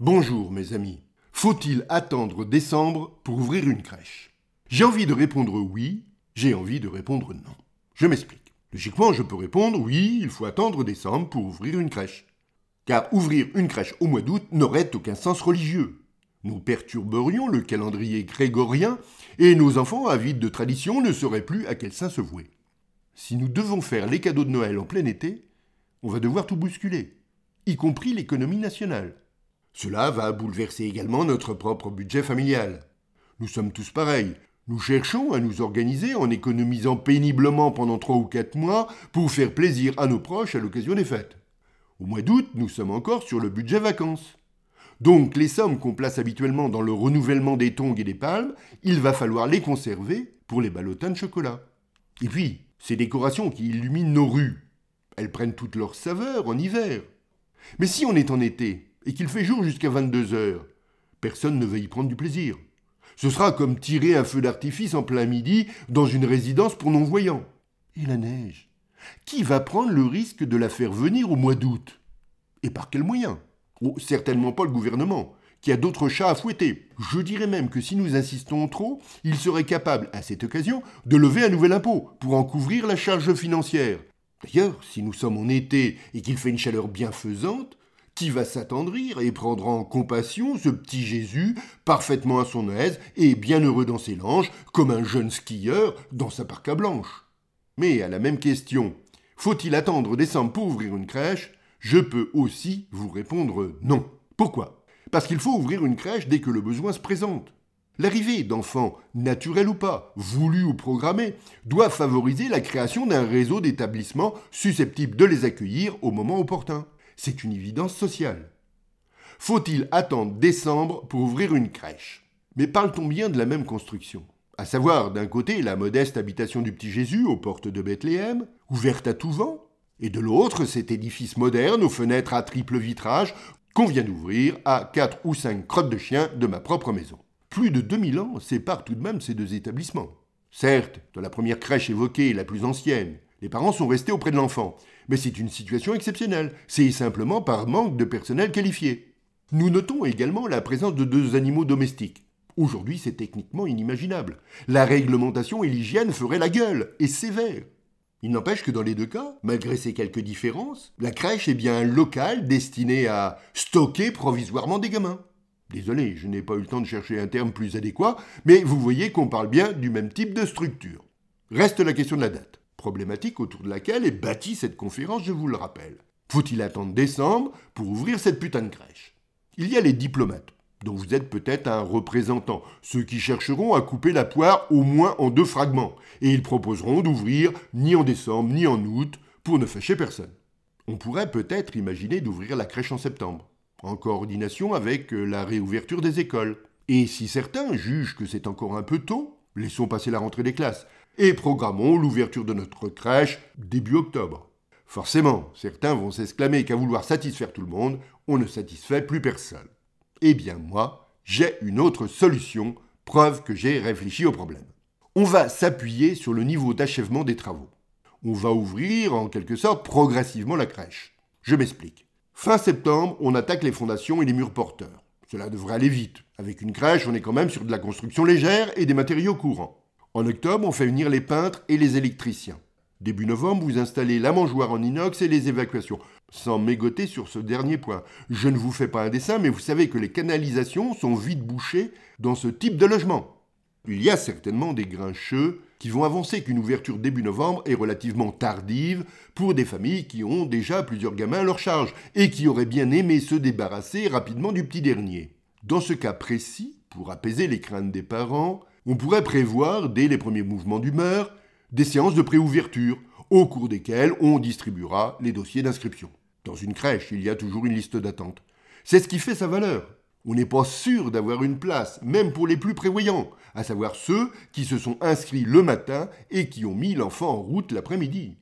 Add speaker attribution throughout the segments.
Speaker 1: Bonjour mes amis. Faut-il attendre décembre pour ouvrir une crèche? J'ai envie de répondre oui, j'ai envie de répondre non. Je m'explique. Logiquement, je peux répondre oui, il faut attendre décembre pour ouvrir une crèche. Car ouvrir une crèche au mois d'août n'aurait aucun sens religieux. Nous perturberions le calendrier grégorien et nos enfants avides de tradition ne sauraient plus à quel saint se vouer. Si nous devons faire les cadeaux de Noël en plein été, on va devoir tout bousculer, y compris l'économie nationale. Cela va bouleverser également notre propre budget familial. Nous sommes tous pareils. Nous cherchons à nous organiser en économisant péniblement pendant trois ou quatre mois pour faire plaisir à nos proches à l'occasion des fêtes. Au mois d'août, nous sommes encore sur le budget vacances. Donc les sommes qu'on place habituellement dans le renouvellement des tongs et des palmes, il va falloir les conserver pour les ballotins de chocolat. Et puis, ces décorations qui illuminent nos rues, elles prennent toute leur saveur en hiver. Mais si on est en été et qu'il fait jour jusqu'à 22 heures, personne ne va y prendre du plaisir. Ce sera comme tirer un feu d'artifice en plein midi dans une résidence pour non-voyants. Et la neige? Qui va prendre le risque de la faire venir au mois d'août? Et par quels moyens oh, Certainement pas le gouvernement qui a d'autres chats à fouetter. Je dirais même que si nous insistons trop, il serait capable, à cette occasion, de lever un nouvel impôt pour en couvrir la charge financière. D'ailleurs, si nous sommes en été et qu'il fait une chaleur bienfaisante, qui va s'attendrir et prendre en compassion ce petit Jésus, parfaitement à son aise et bien heureux dans ses langes, comme un jeune skieur dans sa parka blanche? Mais à la même question, faut-il attendre décembre pour ouvrir une crèche? Je peux aussi vous répondre non. Pourquoi? Parce qu'il faut ouvrir une crèche dès que le besoin se présente. L'arrivée d'enfants, naturels ou pas, voulus ou programmés, doit favoriser la création d'un réseau d'établissements susceptibles de les accueillir au moment opportun. C'est une évidence sociale. Faut-il attendre décembre pour ouvrir une crèche? Mais parle-t-on bien de la même construction? À savoir, d'un côté, la modeste habitation du petit Jésus aux portes de Bethléem, ouverte à tout vent, et de l'autre, cet édifice moderne aux fenêtres à triple vitrage qu'on vient d'ouvrir à quatre ou cinq crottes de chien de ma propre maison. Plus de 2000 ans séparent tout de même ces deux établissements. Certes, dans la première crèche évoquée, la plus ancienne, les parents sont restés auprès de l'enfant, mais c'est une situation exceptionnelle. C'est simplement par manque de personnel qualifié. Nous notons également la présence de deux animaux domestiques. Aujourd'hui, c'est techniquement inimaginable. La réglementation et l'hygiène feraient la gueule, et sévère. Il n'empêche que dans les deux cas, malgré ces quelques différences, la crèche est bien un local destiné à stocker provisoirement des gamins. Désolé, je n'ai pas eu le temps de chercher un terme plus adéquat, mais vous voyez qu'on parle bien du même type de structure. Reste la question de la date, problématique autour de laquelle est bâtie cette conférence, je vous le rappelle. Faut-il attendre décembre pour ouvrir cette putain de crèche? Il y a les diplomates, dont vous êtes peut-être un représentant, ceux qui chercheront à couper la poire au moins en deux fragments, et ils proposeront d'ouvrir ni en décembre ni en août pour ne fâcher personne. On pourrait peut-être imaginer d'ouvrir la crèche en septembre, en coordination avec euh, la réouverture des écoles. Et si certains jugent que c'est encore un peu tôt, laissons passer la rentrée des classes, et programmons l'ouverture de notre crèche début octobre. Forcément, certains vont s'exclamer qu'à vouloir satisfaire tout le monde, on ne satisfait plus personne. Eh bien moi, j'ai une autre solution, preuve que j'ai réfléchi au problème. On va s'appuyer sur le niveau d'achèvement des travaux. On va ouvrir en quelque sorte progressivement la crèche. Je m'explique. Fin septembre, on attaque les fondations et les murs porteurs. Cela devrait aller vite. Avec une crèche, on est quand même sur de la construction légère et des matériaux courants. En octobre, on fait venir les peintres et les électriciens. Début novembre, vous installez la mangeoire en inox et les évacuations. Sans mégoter sur ce dernier point. Je ne vous fais pas un dessin, mais vous savez que les canalisations sont vite bouchées dans ce type de logement. Il y a certainement des grincheux qui vont avancer qu'une ouverture début novembre est relativement tardive pour des familles qui ont déjà plusieurs gamins à leur charge et qui auraient bien aimé se débarrasser rapidement du petit dernier. Dans ce cas précis, pour apaiser les craintes des parents, on pourrait prévoir, dès les premiers mouvements d'humeur, des séances de préouverture, au cours desquelles on distribuera les dossiers d'inscription. Dans une crèche, il y a toujours une liste d'attente. C'est ce qui fait sa valeur. On n'est pas sûr d'avoir une place, même pour les plus prévoyants, à savoir ceux qui se sont inscrits le matin et qui ont mis l'enfant en route l'après-midi.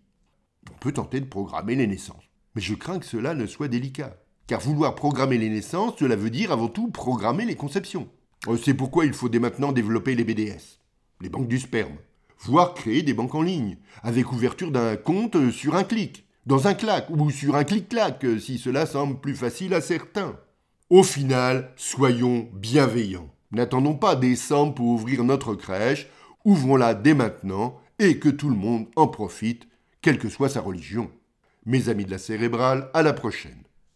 Speaker 1: On peut tenter de programmer les naissances, mais je crains que cela ne soit délicat. Car vouloir programmer les naissances, cela veut dire avant tout programmer les conceptions. Euh, c'est pourquoi il faut dès maintenant développer les BDS, les banques du sperme, voire créer des banques en ligne, avec ouverture d'un compte sur un clic, dans un clac, ou sur un clic-clac, si cela semble plus facile à certains. Au final, soyons bienveillants. N'attendons pas décembre pour ouvrir notre crèche, ouvrons-la dès maintenant et que tout le monde en profite, quelle que soit sa religion. Mes amis de la cérébrale, à la prochaine.